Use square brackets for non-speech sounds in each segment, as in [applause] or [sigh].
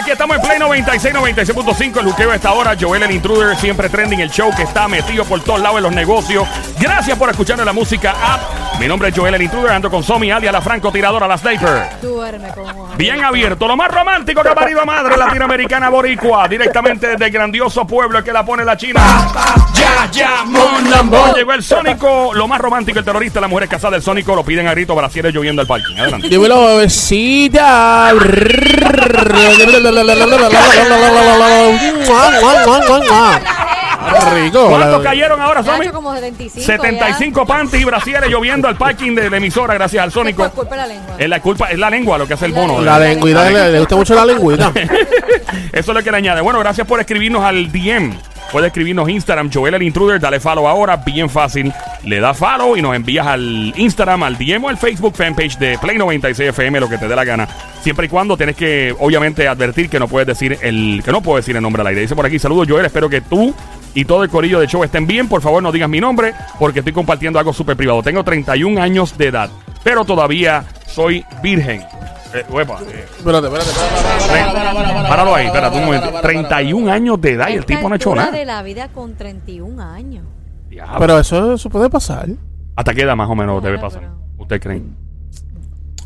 Aquí estamos en Play 96, 96.5. El juqueo a esta hora. Joel el Intruder, siempre trending. El show que está metido por todos lados en los negocios. Gracias por escuchar la música app. Mi nombre es Joel el Intruder. Ando con Somi, alias la francotiradora, la sniper. Duerme como Bien abierto, lo más romántico que ha parido madre latinoamericana boricua, directamente desde el grandioso pueblo que la pone la China. Ya, ya, mon lambo. Llegó el Sónico, lo más romántico, el terrorista, las mujeres casadas del Sónico lo piden a grito para cienes lloviendo al parking. Adelante. Dímelo, bebecita. [laughs] Rico. ¿Cuántos la- cayeron ahora, Somi? Nacho, como 75 75 panties y brasieres lloviendo al parking de la emisora gracias al Sónico. Por culpa de la lengua. Es la culpa, es la lengua lo que hace el bono. La lengüita, le, le gusta mucho la lengüita. [laughs] Eso es lo que le añade. Bueno, gracias por escribirnos al DM. Puede escribirnos Instagram, Joel el Intruder, dale follow ahora, bien fácil. Le da follow y nos envías al Instagram, al DM o al Facebook fanpage de Play 96 FM, lo que te dé la gana. Siempre y cuando tienes que, obviamente, advertir que no puedes decir el, que no puedo decir el nombre al aire. Dice por aquí, saludos Joel, espero que tú y todo el corillo de show estén bien. Por favor, no digas mi nombre porque estoy compartiendo algo súper privado. Tengo 31 años de edad, pero todavía soy virgen. Eh, uepa, eh, Espérate, espérate, espérate. Páralo ahí, espérate un momento. 31 años de edad y el tipo no ha hecho nada. de la vida con 31 años. Diablo. Pero eso, eso puede pasar. ¿Hasta qué edad más o menos debe pasar? pero- ¿Usted creen?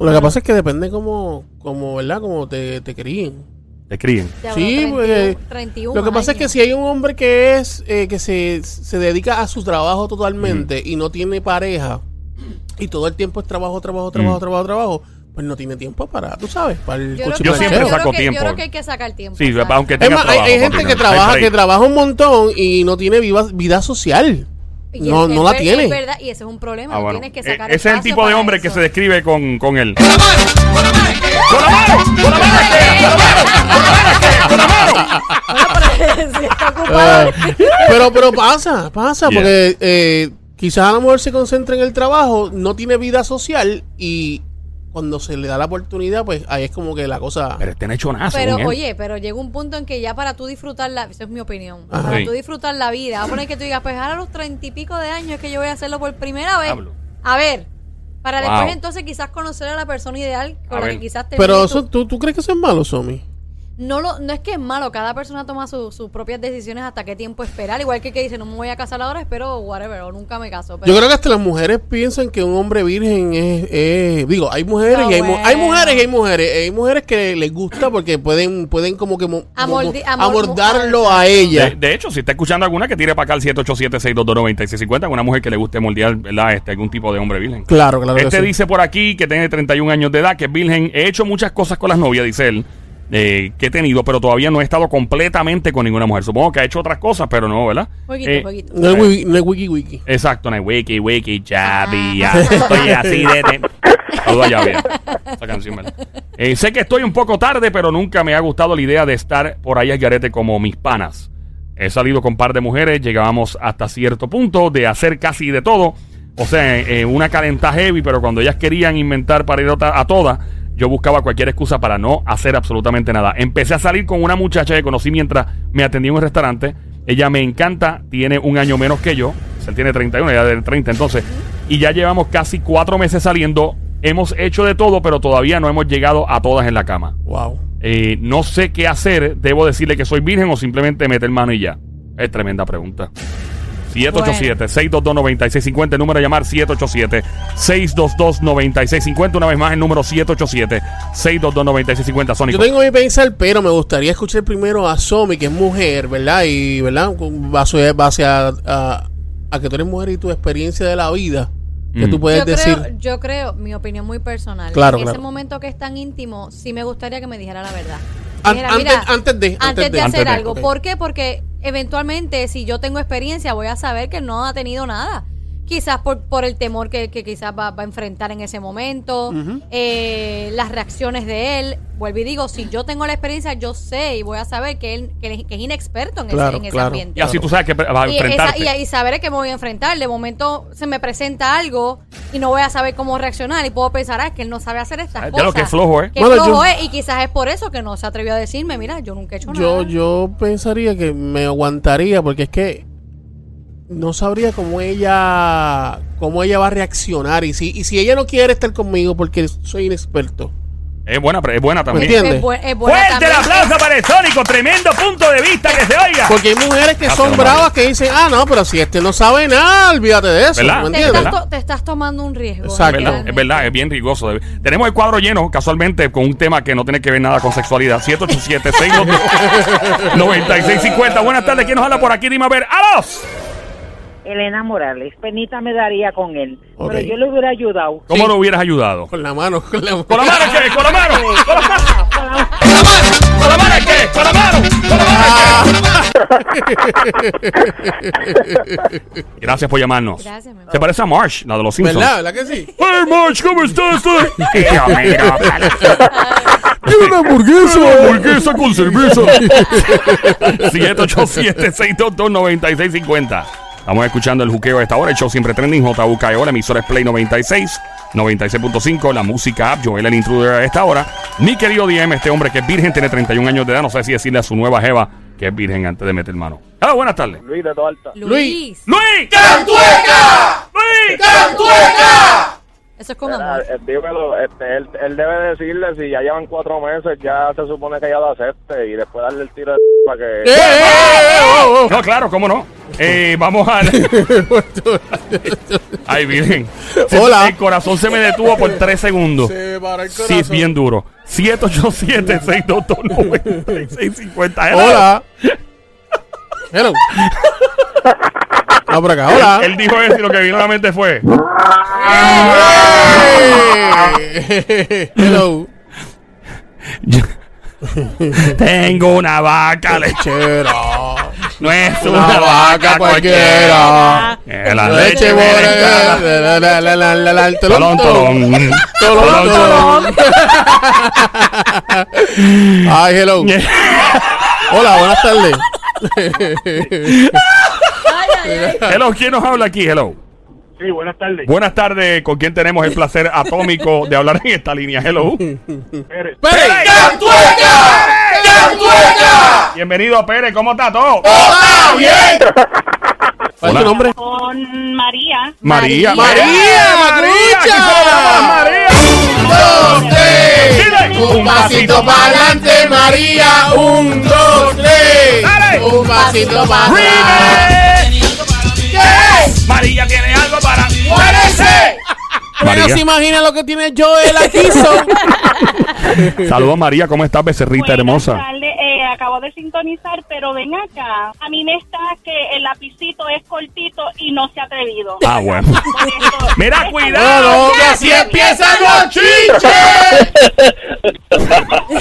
Lo que pasa es que depende como, como ¿verdad? Como te, te críen. ¿Te críen? Sí, 31, porque 31 Lo que pasa es que si hay un hombre que es eh, que se, se dedica a su trabajo totalmente y no tiene pareja y todo el tiempo es trabajo, trabajo, trabajo, Mm. trabajo, trabajo, pues no tiene tiempo para, tú sabes, para el Yo, creo que- Yo siempre saco que- tiempo. Yo creo que hay que sacar tiempo. Sí, ¿sabes? aunque Es tenga más, hay, trabajo. hay gente que trabaja, hay que trabaja un montón y no tiene viva- vida social. Y No, es- no la tiene. Es verdad, y ese es un problema. Ah, bueno. Tienes que Eh, sacar Ese es el tipo de hombre que eso. se describe con, con él. ¡Con la mano! ¡Con la mano! ¡Con la mano! ¡Con la mano! Eh, pero, pero pasa, pasa, Yeah. porque eh, quizás a la mujer se concentra en el trabajo, no tiene vida social y cuando se le da la oportunidad, pues ahí es como que la cosa... Pero este no hecho nada, Pero según él. oye, pero llega un punto en que ya para tú disfrutar la esa es mi opinión, Ajá. para Sí. tú disfrutar la vida, vamos a poner que tú digas, pues ahora a los treinta y pico de años es que yo voy a hacerlo por primera vez. Diablo. A ver, para Wow. después entonces quizás conocer a la persona ideal con A la ver. que quizás te Pero eso, ¿tú, ¿tú crees que eso es malo, Somi? No lo no es que es malo, cada persona toma su- sus propias decisiones hasta qué tiempo esperar, igual que que dice, no me voy a casar ahora, espero whatever o nunca me caso, pero Yo creo que hasta las mujeres piensan que un hombre virgen es... es- digo, hay mujeres No, y hay, hay mujeres y hay mujeres. Hay mujeres que les gusta porque pueden pueden como que mo- amor- amordarlo a ella. De, de hecho, si está escuchando alguna que tire para acá al 787-622-9650, alguna mujer que le guste moldear, ¿verdad? Este, algún tipo de hombre virgen. Claro, claro que Este sí. dice por aquí que tiene 31 años de edad, que es virgen. He hecho muchas cosas con las novias, dice él, eh, que he tenido, pero todavía no he estado completamente con ninguna mujer. Supongo que ha hecho otras cosas, pero no, ¿verdad? Jueguito, Eh, jueguito. No es wiki, no wiki wiki. Exacto, no es wiki, wiki, Javi, Ah. ya estoy así de... de... Saludos a Javi, esa canción, ¿verdad? Eh, sé que estoy un poco tarde, pero nunca me ha gustado la idea de estar por ahí al garete como mis panas. He salido con un par de mujeres, llegábamos hasta cierto punto de hacer casi de todo. O sea, eh, una calenta heavy, pero cuando ellas querían inventar para ir a todas, yo buscaba cualquier excusa para no hacer absolutamente nada. Empecé a salir con una muchacha que conocí mientras me atendía en un restaurante. Ella me encanta, tiene un año menos que yo. Él tiene 31, ella tiene 30 entonces. Y ya llevamos casi cuatro meses saliendo. Hemos hecho de todo, pero todavía no hemos llegado a todas en la cama. Wow. Eh, no sé qué hacer. Debo decirle que soy virgen o simplemente meter mano y ya. Es tremenda pregunta. 787-622-9650. El número a llamar 787-622-9650. Una vez más, el número 787-622-9650. Yo Sónico. tengo mi pensar, pero me gustaría escuchar primero a Somi, que es mujer, ¿verdad? Y, ¿verdad? Base, base a, a, a que tú eres mujer y tu experiencia de la vida, que Mm. tú puedes yo decir. creo, yo creo, mi opinión muy personal, Claro, en claro. ese momento que es tan íntimo, sí me gustaría que me dijera la verdad. An- antes, "Mira, antes de. antes de hacer de, algo. ok. ¿Por qué? Porque eventualmente, si yo tengo experiencia, voy a saber que no ha tenido nada. Quizás por, por el temor que, que quizás va, va a enfrentar en ese momento, eh, las reacciones de él. Vuelvo y digo, si yo tengo la experiencia, yo sé y voy a saber que él que, que es inexperto en Claro, ese, en ese ambiente. Y así tú sabes que vas a enfrentarte. y, y saber que me voy a enfrentar. De momento se me presenta algo y no voy a saber cómo reaccionar. Y puedo pensar, ah, es que él no sabe hacer estas Ah, ya cosas. lo que es flojo, ¿eh? Que Bueno, flojo yo- es. Y quizás es por eso que no se atrevió a decirme, mira, yo nunca he hecho Yo, nada. yo pensaría que me aguantaría, porque es que no sabría cómo ella cómo ella va a reaccionar. Y si, y si ella no quiere estar conmigo porque soy inexperto, Es buena, pero es buena ¿Me también. entiendes? Es, bu- es buena Fuerte el también. aplauso para el Sónico. Tremendo punto de vista que se oiga. Porque hay mujeres que Ah, son bravas que dicen, ah, no, pero si este no sabe nada, olvídate de eso. ¿Verdad? ¿Me Te estás, to- te estás tomando un riesgo. Exacto. Es verdad, es verdad, es bien rigoso. Tenemos el cuadro lleno, casualmente, con un tema que no tiene que ver nada con sexualidad. 787-622-9650. [laughs] Buenas tardes, ¿quién nos habla por aquí? Dime a ver. ¡Alos! Elena Morales, penita me daría con él, pero yo le hubiera ayudado. ¿Cómo Sí. lo hubieras ayudado? Con la mano, con la mano. ¿Con la mano qué? ¿Con la mano? ¿Con la mano? ¿Con la mano qué? ¿Con la mano? ¿Con la mano qué? [laughs] Gracias por llamarnos. Gracias, mi. Se parece a Marsh, la de los Simpsons. ¿Verdad? ¿Verdad que sí? Hey Marsh, ¿cómo estás? [laughs] ¡Quiero una hamburguesa! hamburguesa con cerveza. [laughs] 787-622-9650. Estamos escuchando el juqueo de esta hora. El show siempre trending. JUKEO, la emisora es Play 96, 96.5. La música app. Joel el intruder a esta hora. Mi querido DM, este hombre que es virgen, tiene 31 años de edad. No sé si decirle a su nueva jeva que es virgen antes de meter mano. Hola, buenas tardes. Luis de Toalta. Luis. ¡Luis! ¡Cantueca! ¡Luis! ¡Cantueca! Eso es con amor. eh, dímelo, este, él, él debe decirle si ya llevan cuatro meses, ya se supone que ya lo acepte y después darle el tiro de [laughs] para que... ¡Eh, eh, eh, oh, oh! No, claro, cómo no. Eh, vamos a. [laughs] Ay, virgen. Se- Hola. El corazón se me detuvo por tres segundos. Se para el Sí, es corazón. bien duro. 787-622-9650. Hello. Hola. Hello. [laughs] Ah, por acá. Hola. Él dijo eso y lo que vino a la mente fue. Hello. Tengo una vaca lechera. No es Una una, vaca cualquiera. Eh, la Leche bora. La, la, la, la, la, la, el tolón. tolón. Tolón, tolón. Ay, hello. [laughs] Hola, buenas tardes. Hello, ¿quién nos habla aquí? Hello. Sí, buenas tardes. Buenas tardes, ¿con quién tenemos el placer atómico de hablar en esta línea? Hello. Pérez. ¡Pérez! Bienvenido, Pérez, ¿cómo está todo? ¿Cuál es tu nombre? con María. María. María, María. María. dos, tres. Dile. Un pasito para adelante, María. Un, dos, tres. Dale. Un pasito para atrás. María tiene algo para. ¡Muérese! Pero María. se imagina lo que tiene Joel aquí. [laughs] Saludos, María, ¿cómo estás, becerrita Buenas hermosa? Acabo de sintonizar, pero ven acá. A mí me está que el lapicito es cortito y no se ha atrevido. Ah, bueno. [laughs] Mira, cuidado. Que así empiezan los chiches.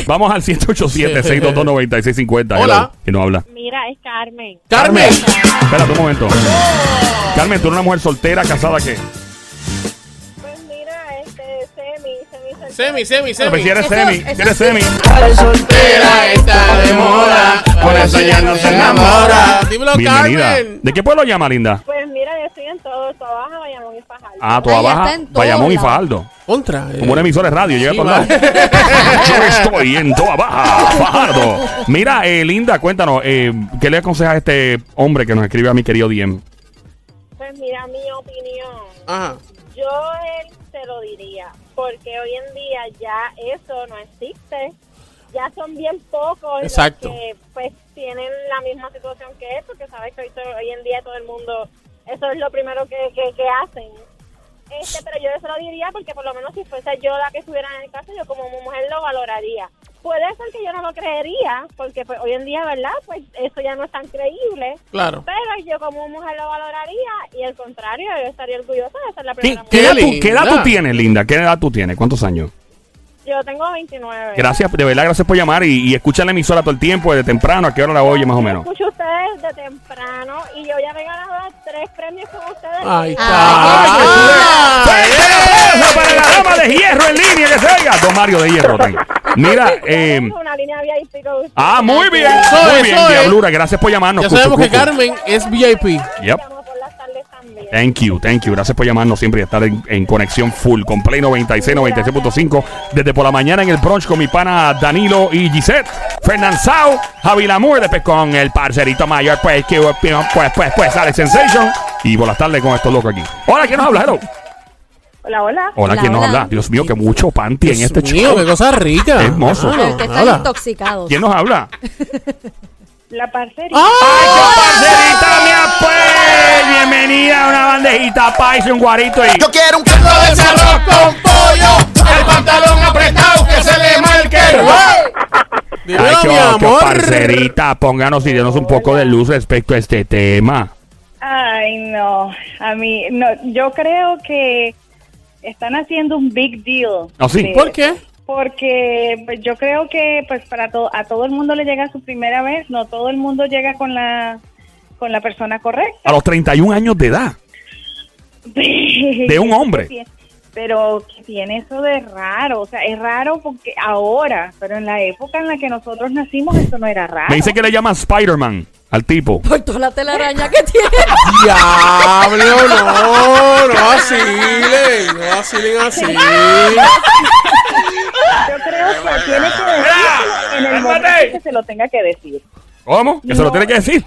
Vamos al 787-622-9650. Hola. ¿Quién nos habla? Mira, es Carmen. Carmen. Espérate un momento. Carmen, tú eres una mujer soltera, casada, ¿qué? Semi, Semi, semi, ver si eres semi. Si eres semi. Soltera está de moda, por eso ya no se enamora. Dímelo, Bienvenida. Carmen. ¿De qué pueblo llama, linda? Pues mira, yo estoy en todo, Trabaja, Bayamón y Fajardo. Ah, toda Ella baja. está en todo Bayamón y lado. Fajardo. Contra. eh. Como una emisora de radio, llega Sí, por lado. [laughs] Yo estoy en toda baja, Fajardo. Mira, eh, Linda, cuéntanos, eh, ¿qué le aconsejas a este hombre que nos escribe a mi querido Diem? Pues mira, mi opinión. Ajá. Yo él se lo diría, porque hoy en día ya eso no existe. Ya son bien pocos Exacto. los que pues tienen la misma situación que él, porque sabes que hoy, hoy en día todo el mundo, eso es lo primero que, que, que hacen. Este, pero yo se lo diría porque por lo menos si fuese yo la que estuviera en el caso, yo como mujer lo valoraría. Puede ser que yo no lo creería, porque pues hoy en día, ¿verdad? Pues eso ya no es tan creíble. Claro. Pero yo como mujer lo valoraría y al contrario, yo estaría orgullosa de ser la ¿Qué, primera qué mujer. edad tú, qué edad tú linda. tienes, Linda? ¿Qué edad tú tienes? ¿Cuántos años? Yo tengo 29. Gracias, de verdad, gracias por llamar y, y escucha la emisora todo el tiempo, desde temprano, ¿a qué hora la oye más o menos? Escucho ustedes de temprano y yo ya me he ganado tres premios con ustedes. Ahí Ah, está. ¡Fuerte el aplauso para la dama de hierro en línea que se oiga! Don Mario de hierro. Mira, [laughs] eh, Tengo una línea VIP con ustedes. ah, muy bien, Eso muy es, bien, eso es. Diablura, gracias por llamarnos. Ya Cucu, sabemos que cucu. Carmen es VIP. Yep. Llamo por las tardes también. Thank you, thank you. Gracias por llamarnos siempre y estar en, en conexión full con Play 96, 96.5. Desde por la mañana en el brunch con mi pana Danilo y Gisette. Fernand Sau, Javi Lamour, después con el parcerito mayor, pues, que pues, pues, pues, sale Sensation. Y por las tardes con estos locos aquí. Hola, ¿quién nos habla? Hello. Hola, hola. Hola, Hola, ¿quién nos hola. habla? Dios mío, que mucho panty en Dios este mío, show. qué cosa rica. Qué hermoso. Pero usted está intoxicado. ¿Quién nos habla? La parcería. ¡Ah! ¡Parcerita mía, pues! Bienvenida a una bandejita paisa, un guarito y... Yo quiero un caldo de arroz con pollo, el pantalón apretado que se le marque el Ay, qué, mi qué amor. parcerita, pónganos y denos un poco de luz respecto a este tema. Ay, no. A mí, no. Yo creo que están haciendo un big deal. ¿Ah, sí? de ¿Por qué? Porque pues, yo creo que pues para to- a todo el mundo le llega su primera vez, no todo el mundo llega con la con la persona correcta. A los 31 años de edad. [laughs] de un hombre. Pero que tiene eso de raro, o sea, es raro porque ahora, pero en la época en la que nosotros nacimos eso no era raro. Me dice que le llaman Spider-Man al tipo. Por toda la telaraña que tiene. Diablo, no, no vacilen, no vacilen así. Yo creo que tiene que decírselo en el momento en que se lo tenga que decir. ¿Cómo? Que se lo No. tiene que decir.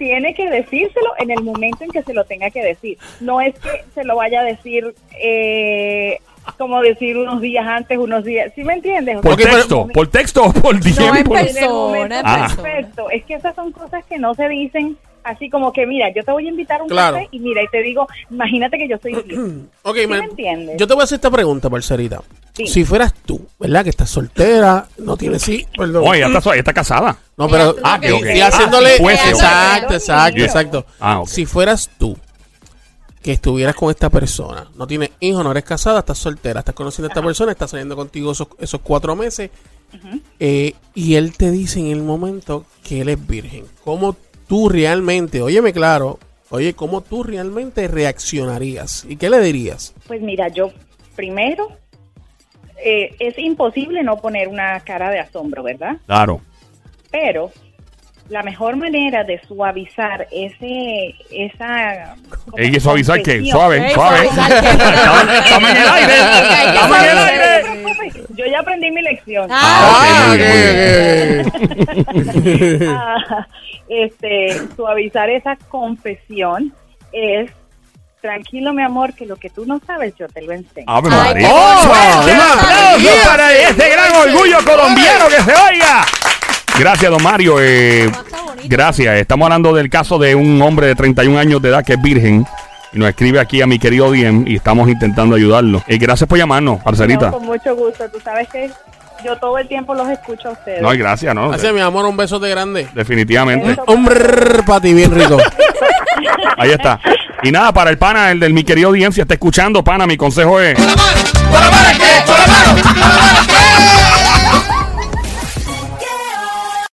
Tiene que decírselo en el momento en que se lo tenga que decir. No es que se lo vaya a decir, eh, como decir unos días antes, unos días. ¿Sí me entiendes? Por texto, por texto o por No, DM. en persona, Ah. perfecto. Es que esas son cosas que no se dicen así como que, mira, yo te voy a invitar a un Claro. café y mira, y te digo, imagínate que yo soy. [clears throat] Ok, ¿Sí me- me entiendes? yo te voy a hacer esta pregunta, parcerita. Sí. Si fueras tú, ¿verdad? Que estás soltera, no tienes sí, perdón. Oh, ella está, ella está casada. No, pero Ah, ok, ok. y haciéndole Ah, si fuese, exacto, exacto, exacto. Ah. Si fueras tú que estuvieras con esta persona, no tienes hijos, no eres casada, estás soltera, estás conociendo a esta persona, estás saliendo contigo esos, esos cuatro meses, eh, y él te dice en el momento que él es virgen. ¿Cómo tú realmente, óyeme claro, oye, cómo tú realmente reaccionarías? ¿Y qué le dirías? Pues mira, yo primero, eh, es imposible no poner una cara de asombro, ¿verdad? Claro. Pero la mejor manera de suavizar ese, esa... Hay que suavizar que suave, suave. [laughs] Estamos estamos en el aire. Hay que Estamos en el suavizar. aire. Yo ya aprendí mi lección. Ah, ok, muy bien, muy bien. [laughs] Ah, este, suavizar esa confesión es tranquilo, mi amor, que lo que tú no sabes yo te lo enseño. Ave María. ¡Oh! ¡Fuerte el María! aplauso para este gran orgullo colombiano que se oiga! Gracias, don Mario. eh, gracias. Estamos hablando del caso de un hombre de 31 años de edad que es virgen. Y nos escribe aquí a mi querido Diem y estamos intentando ayudarlo. Eh, gracias por llamarnos, parcerita. No, con mucho gusto. Tú sabes que yo todo el tiempo los escucho a ustedes. No, y gracias, ¿no? Gracias, mi amor, un beso de grande. Definitivamente. Hombre, para ti, bien rico. [laughs] Ahí está. Y nada, para el pana, el del mi querido si está escuchando, pana, mi consejo es...